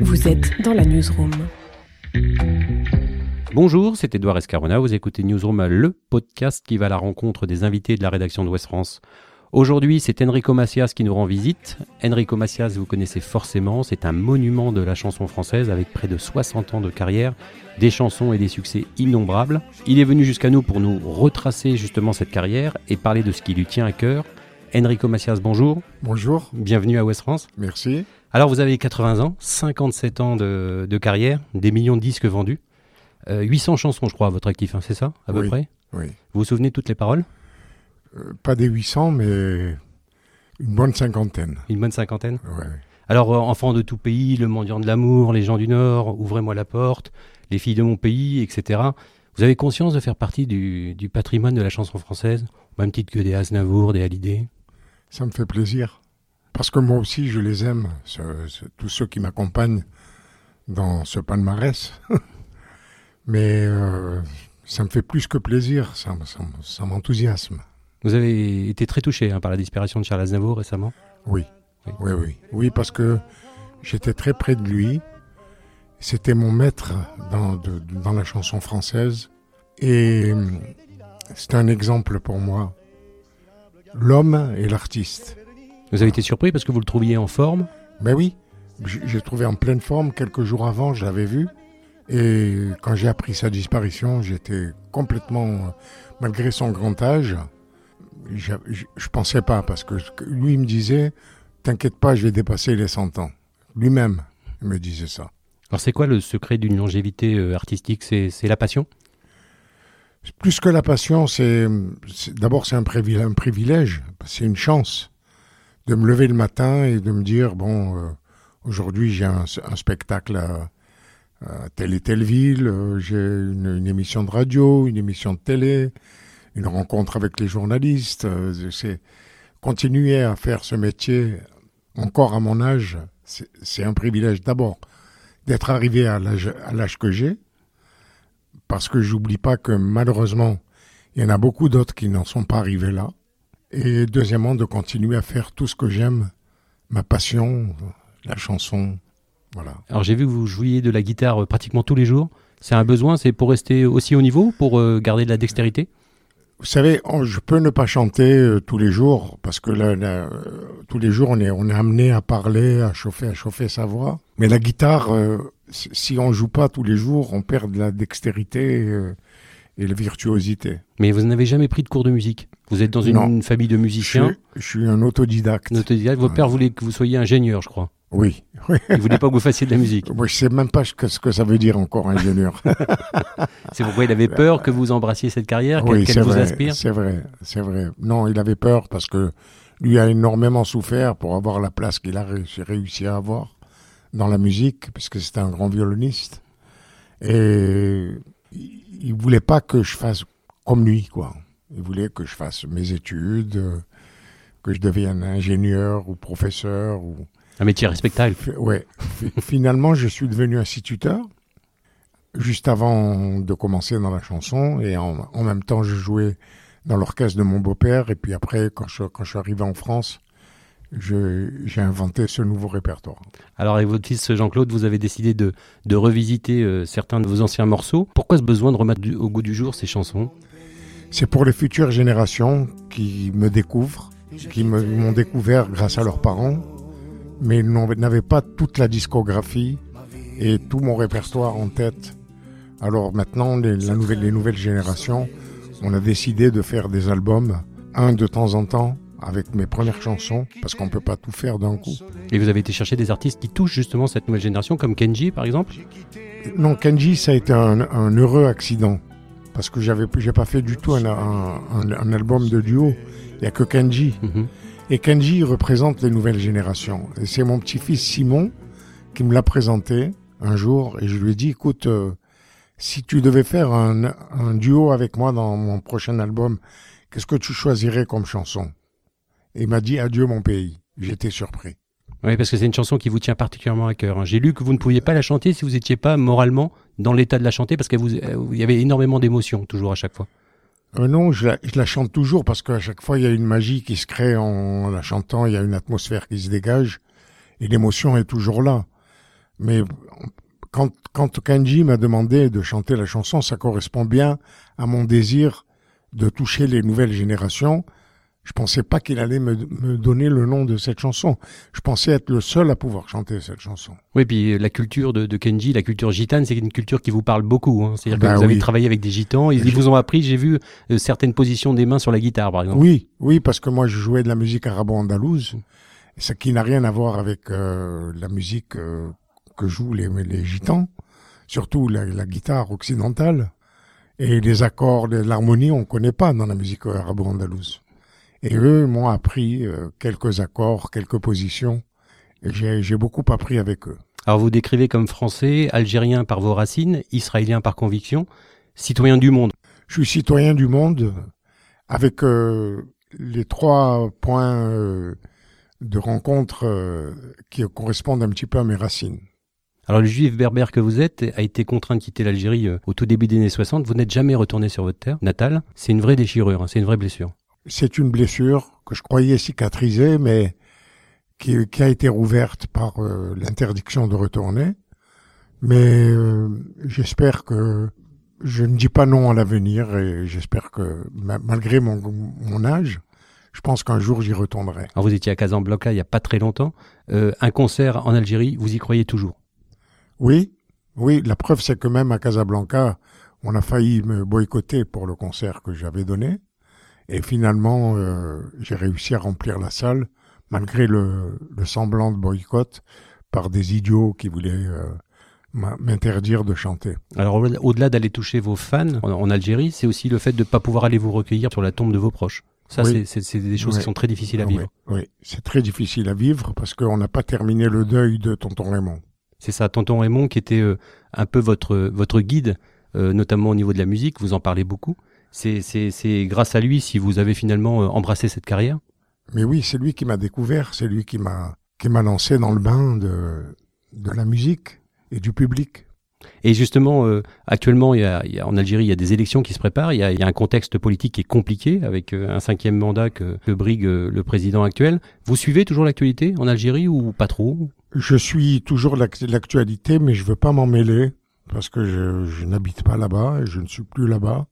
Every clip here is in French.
Vous êtes dans la newsroom. Bonjour, c'est Edouard Escarona. Vous écoutez Newsroom, le podcast qui va à la rencontre des invités de la rédaction de West France. Aujourd'hui, c'est Enrico Macias qui nous rend visite. Enrico Macias, vous connaissez forcément, c'est un monument de la chanson française avec près de 60 ans de carrière, des chansons et des succès innombrables. Il est venu jusqu'à nous pour nous retracer justement cette carrière et parler de ce qui lui tient à cœur. Enrico Macias, bonjour. Bonjour. Bienvenue à West France. Merci. Alors, vous avez 80 ans, 57 ans de, de carrière, des millions de disques vendus, euh, 800 chansons, je crois, à votre actif, hein, c'est ça, à peu Oui. près Oui. Vous vous souvenez de toutes les paroles Euh, pas des 800, mais une bonne cinquantaine. Une bonne cinquantaine Ouais. Alors, euh, enfants de tout pays, le mendiant de l'amour, les gens du Nord, ouvrez-moi la porte, les filles de mon pays, etc. Vous avez conscience de faire partie du, du patrimoine de la chanson française, au même titre que des Aznavour, des Hallyday Ça me fait plaisir. Parce que moi aussi, je les aime, ce- ce- tous ceux qui m'accompagnent dans ce palmarès. mais euh, ça me fait plus que plaisir, ça, m'enthousiasme. Vous avez été très touché hein, par la disparition de Charles Aznavour récemment. Oui. Oui. oui, oui. Oui, parce que j'étais très près de lui. C'était mon maître dans, de- dans la chanson française. Et euh, c'est un exemple pour moi. L'homme et l'artiste. Vous avez été surpris parce que vous le trouviez en forme? Ben oui, j'ai trouvé en pleine forme quelques jours avant, je l'avais vu. Et quand j'ai appris sa disparition, j'étais complètement, malgré son grand âge, je je pensais pas parce que lui il me disait, t'inquiète pas, je vais dépasser les 100 ans. Lui-même me disait ça. Alors, c'est quoi le secret d'une longévité euh, artistique? C'est la passion? Plus que la passion, c'est d'abord c'est un, privi- un privilège, c'est une chance de me lever le matin et de me dire bon, euh, aujourd'hui j'ai un, spectacle à, telle et telle ville, euh, j'ai une, émission de radio, une émission de télé, une rencontre avec les journalistes. euh, continuer à faire ce métier encore à mon âge, c'est un privilège d'abord d'être arrivé à l'âge que j'ai parce que j'oublie pas que malheureusement, il y en a beaucoup d'autres qui n'en sont pas arrivés là. Et deuxièmement, de continuer à faire tout ce que j'aime, ma passion, la chanson, voilà. Alors, j'ai vu que vous jouiez de la guitare euh, pratiquement tous les jours. C'est un besoin, c'est pour rester aussi haut niveau, pour euh, garder de la dextérité? Vous savez, on- je peux ne pas chanter euh, tous les jours parce que là, là, euh, tous les jours on est on est amené à parler, à chauffer, à chauffer sa voix. Mais la guitare, euh, si on joue pas tous les jours, on perd de la dextérité euh, et la virtuosité. Mais vous n'avez jamais pris de cours de musique? Vous êtes dans une, famille de musiciens? je suis un autodidacte. Un autodidacte. Votre père voulait que vous soyez ingénieur, je crois. Oui. oui. Il voulait pas que vous fassiez de la musique. Moi, je sais même pas ce que, ce que ça veut dire encore ingénieur. C'est pourquoi il avait peur que vous embrassiez cette carrière, qu'elle oui, qu'elle c'est vous vrai, inspire? c'est vrai, c'est vrai. Non, il avait peur parce que lui a énormément souffert pour avoir la place qu'il a réussi à avoir dans la musique, puisque c'était un grand violoniste. Et il il voulait pas que je fasse comme lui, quoi. Il voulait que je fasse mes études, que je devienne ingénieur ou professeur ou Un métier respectable. Fi- Ouais. Fi- Finalement, je suis devenu instituteur juste avant de commencer dans la chanson et en, en même temps, je jouais dans l'orchestre de mon beau-père et puis après, quand je, quand je suis arrivé en France, j'ai inventé ce nouveau répertoire. Alors avec votre fils Jean-Claude, vous avez décidé de, de revisiter euh, certains de vos anciens morceaux. Pourquoi ce besoin de remettre du- au goût du jour ces chansons? C'est pour les futures générations qui me découvrent, qui m'ont découvert grâce à leurs parents, mais n'avaient pas toute la discographie et tout mon répertoire en tête. Alors maintenant, les, la nouvelle, les nouvelles générations, on a décidé de faire des albums, un de temps en temps, avec mes premières chansons, parce qu'on peut pas tout faire d'un coup. Et vous avez été chercher des artistes qui touchent justement cette nouvelle génération, comme Kenji par exemple? Non, Kenji, ça a été un, un heureux accident. Parce que j'avais, j'ai pas fait du tout un, un- un- album de duo. Il y a que Kenji. Mhm. Et Kenji représente les nouvelles générations. Et c'est mon petit-fils Simon qui me l'a présenté un jour. Et je lui ai dit, écoute, euh, si tu devais faire un, un duo avec moi dans mon prochain album, qu'est-ce que tu choisirais comme chanson? Et m'a dit, adieu mon pays. J'étais surpris. Oui, parce que c'est une chanson qui vous tient particulièrement à cœur. hein. J'ai lu que vous ne pouviez pas la chanter si vous n'étiez pas moralement dans l'état de la chanter, parce qu'il euh, y avait énormément d'émotions toujours à chaque fois. Euh, non, je la, je la chante toujours parce qu'à chaque fois, il y a une magie qui se crée en la chantant, il y a une atmosphère qui se dégage et l'émotion est toujours là. Mais quand, quand Kenji m'a demandé de chanter la chanson, ça correspond bien à mon désir de toucher les nouvelles générations. Je pensais pas qu'il allait me, me, donner le nom de cette chanson. Je pensais être le seul à pouvoir chanter cette chanson. Oui, puis la culture de, de Kenji, la culture gitane, c'est une culture qui vous parle beaucoup. Hein. C'est-à-dire que ben vous avez travaillé avec des gitans, ils, vous ont appris, j'ai vu, euh, certaines positions des mains sur la guitare, par exemple. Oui, oui, parce que moi je jouais de la musique arabo-andalouse, ce qui n'a rien à voir avec euh, la musique euh, que jouent les, les gitans, surtout la, la guitare occidentale. Et les accords, l'harmonie, on connaît pas dans la musique arabo-andalouse. Et eux m'ont appris euh, quelques accords, quelques positions. Et j'ai beaucoup appris avec eux. Alors vous décrivez comme français, algérien par vos racines, israélien par conviction, citoyen du monde. Je suis citoyen du monde avec euh, les trois points euh, de rencontre qui correspondent un petit peu à mes racines. Alors le juif berbère que vous êtes a été contraint de quitter l'Algérie au tout début des années 60. Vous n'êtes jamais retourné sur votre terre natale. C'est une vraie déchirure, hein, c'est une vraie blessure. C'est une blessure que je croyais cicatrisée, mais qui, a été rouverte par euh, l'interdiction de retourner. Mais euh, j'espère que je ne dis pas non à l'avenir et j'espère que malgré mon, mon, âge, je pense qu'un jour j'y retournerai. Alors vous étiez à Casablanca il n'y a pas très longtemps. Euh, un concert en Algérie, vous y croyez toujours? Oui, oui. La preuve c'est que même à Casablanca, on a failli me boycotter pour le concert que j'avais donné. Et finalement, euh, j'ai réussi à remplir la salle, malgré le, le, semblant de boycott, par des idiots qui voulaient euh, m'interdire de chanter. Alors au-delà d'aller toucher vos fans en, Algérie, c'est aussi le fait de ne pas pouvoir aller vous recueillir sur la tombe de vos proches. Ça, c'est des choses qui sont très difficiles à vivre. Oui, oui. c'est très difficile à vivre parce qu'on n'a pas terminé le deuil de Tonton Raymond. C'est ça, Tonton Raymond qui était euh, un peu votre, votre guide, notamment au niveau de la musique, vous en parlez beaucoup c'est grâce à lui si vous avez finalement euh, embrassé cette carrière? Mais oui, c'est lui qui m'a découvert, c'est lui qui m'a qui m'a lancé dans le bain de, de la musique et du public. Et justement, euh, actuellement, il y, a, en Algérie, il y a des élections qui se préparent. Il y a, il y a un contexte politique qui est compliqué avec euh, un cinquième mandat que, que brigue le président actuel. Vous suivez toujours l'actualité en Algérie ou pas trop? Je suis toujours l'actualité, mais je veux pas m'en mêler parce que je, je n'habite pas là-bas et je ne suis plus là-bas.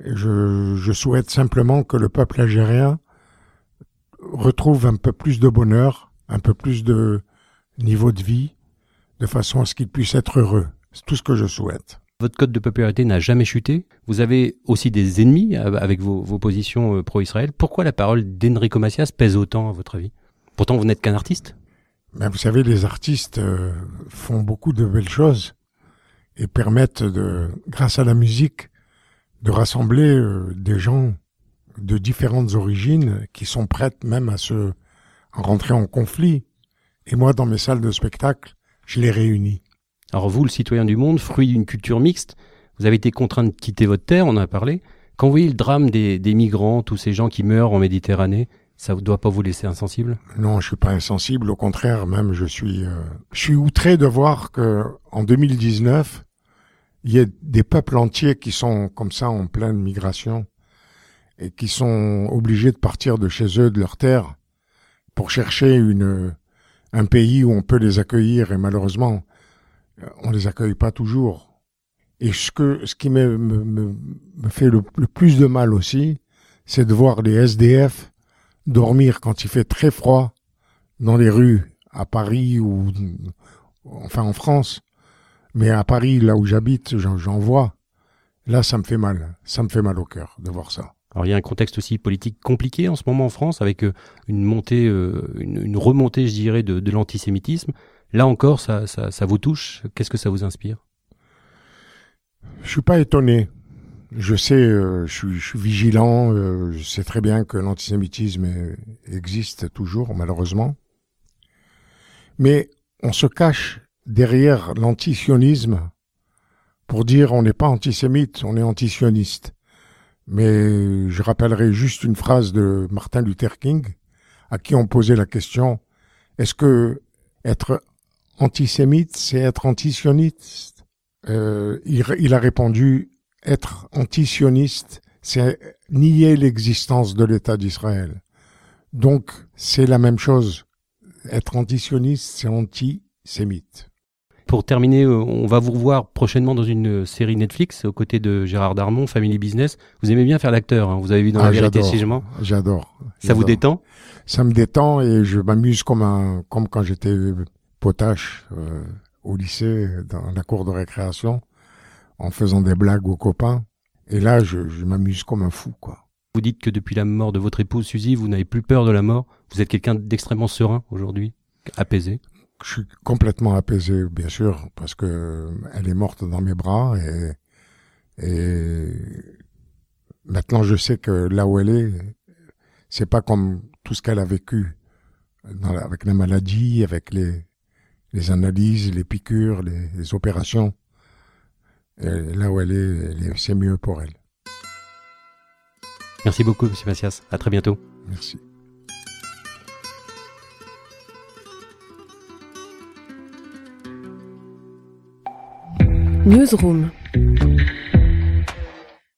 Je, je, souhaite simplement que le peuple algérien retrouve un peu plus de bonheur, un peu plus de niveau de vie, de façon à ce qu'il puisse être heureux. C'est tout ce que je souhaite. Votre code de popularité n'a jamais chuté. Vous avez aussi des ennemis avec vos, vos positions euh, pro-Israël. Pourquoi la parole d'Enrico Macias pèse autant, à votre avis? Pourtant, vous n'êtes qu'un artiste. Ben, vous savez, les artistes euh, font beaucoup de belles choses et permettent de, grâce à la musique, de rassembler euh, des gens de différentes origines qui sont prêtes même à se rentrer en conflit. Et moi, dans mes salles de spectacle, je les réunis. Alors vous, le citoyen du monde, fruit d'une culture mixte, vous avez été contraint de quitter votre terre, on en a parlé. Quand vous voyez le drame des, des migrants, tous ces gens qui meurent en Méditerranée, ça ne doit pas vous laisser insensible? Non, je suis pas insensible. Au contraire, même je suis, euh, je suis outré de voir que en 2019, il y a des peuples entiers qui sont comme ça en pleine migration et qui sont obligés de partir de chez eux, de leur terre, pour chercher une, un pays où on peut les accueillir et malheureusement, on les accueille pas toujours. Et ce que, ce qui me, fait le, plus de mal aussi, c'est de voir les SDF dormir quand il fait très froid dans les rues à Paris ou enfin en France mais à Paris, là où j'habite, j'en vois. Là, ça me fait mal. Ça me fait mal au cœur de voir ça. Alors il y a un contexte aussi politique compliqué en ce moment en France, avec euh, une montée, euh, une, remontée, je dirais, de, l'antisémitisme. Là encore, ça, ça, ça vous touche? Qu'est-ce que ça vous inspire? Je suis pas étonné. Je sais, euh, je, suis, je, suis, vigilant. je sais très bien que l'antisémitisme existe toujours, malheureusement. Mais on se cache derrière l'antisionisme pour dire on n'est pas antisémite, on est antisioniste. Mais je rappellerai juste une phrase de Martin Luther King, à qui on posait la question est-ce que être antisémite, c'est être antisioniste? Euh, il, il, a répondu être antisioniste, c'est nier l'existence de l'État d'Israël. Donc c'est la même chose. Être antisioniste, c'est anti antisémite. Pour terminer, euh, on va vous revoir prochainement dans une série Netflix aux côtés de Gérard Darmon, Family Business. Vous aimez bien faire l'acteur, hein vous avez vu dans Ah, La Vérité j'adore. si je mens. J'adore. Ça vous détend? Ça me détend et je m'amuse comme un, comme quand j'étais potache euh, au lycée, dans la cour de récréation, en faisant des blagues aux copains. Et là, je, je m'amuse comme un fou, quoi. Vous dites que depuis la mort de votre épouse Suzy, vous n'avez plus peur de la mort. Vous êtes quelqu'un d'extrêmement serein aujourd'hui, apaisé. Je suis complètement apaisé, bien sûr, parce que elle est morte dans mes bras et, et maintenant je sais que là où elle est, c'est pas comme tout ce qu'elle a vécu dans la- avec la maladie, avec les, les analyses, les piqûres, les, les opérations. Et là où elle est, c'est mieux pour elle. Merci beaucoup, Monsieur Macias. À très bientôt. Merci. Newsroom.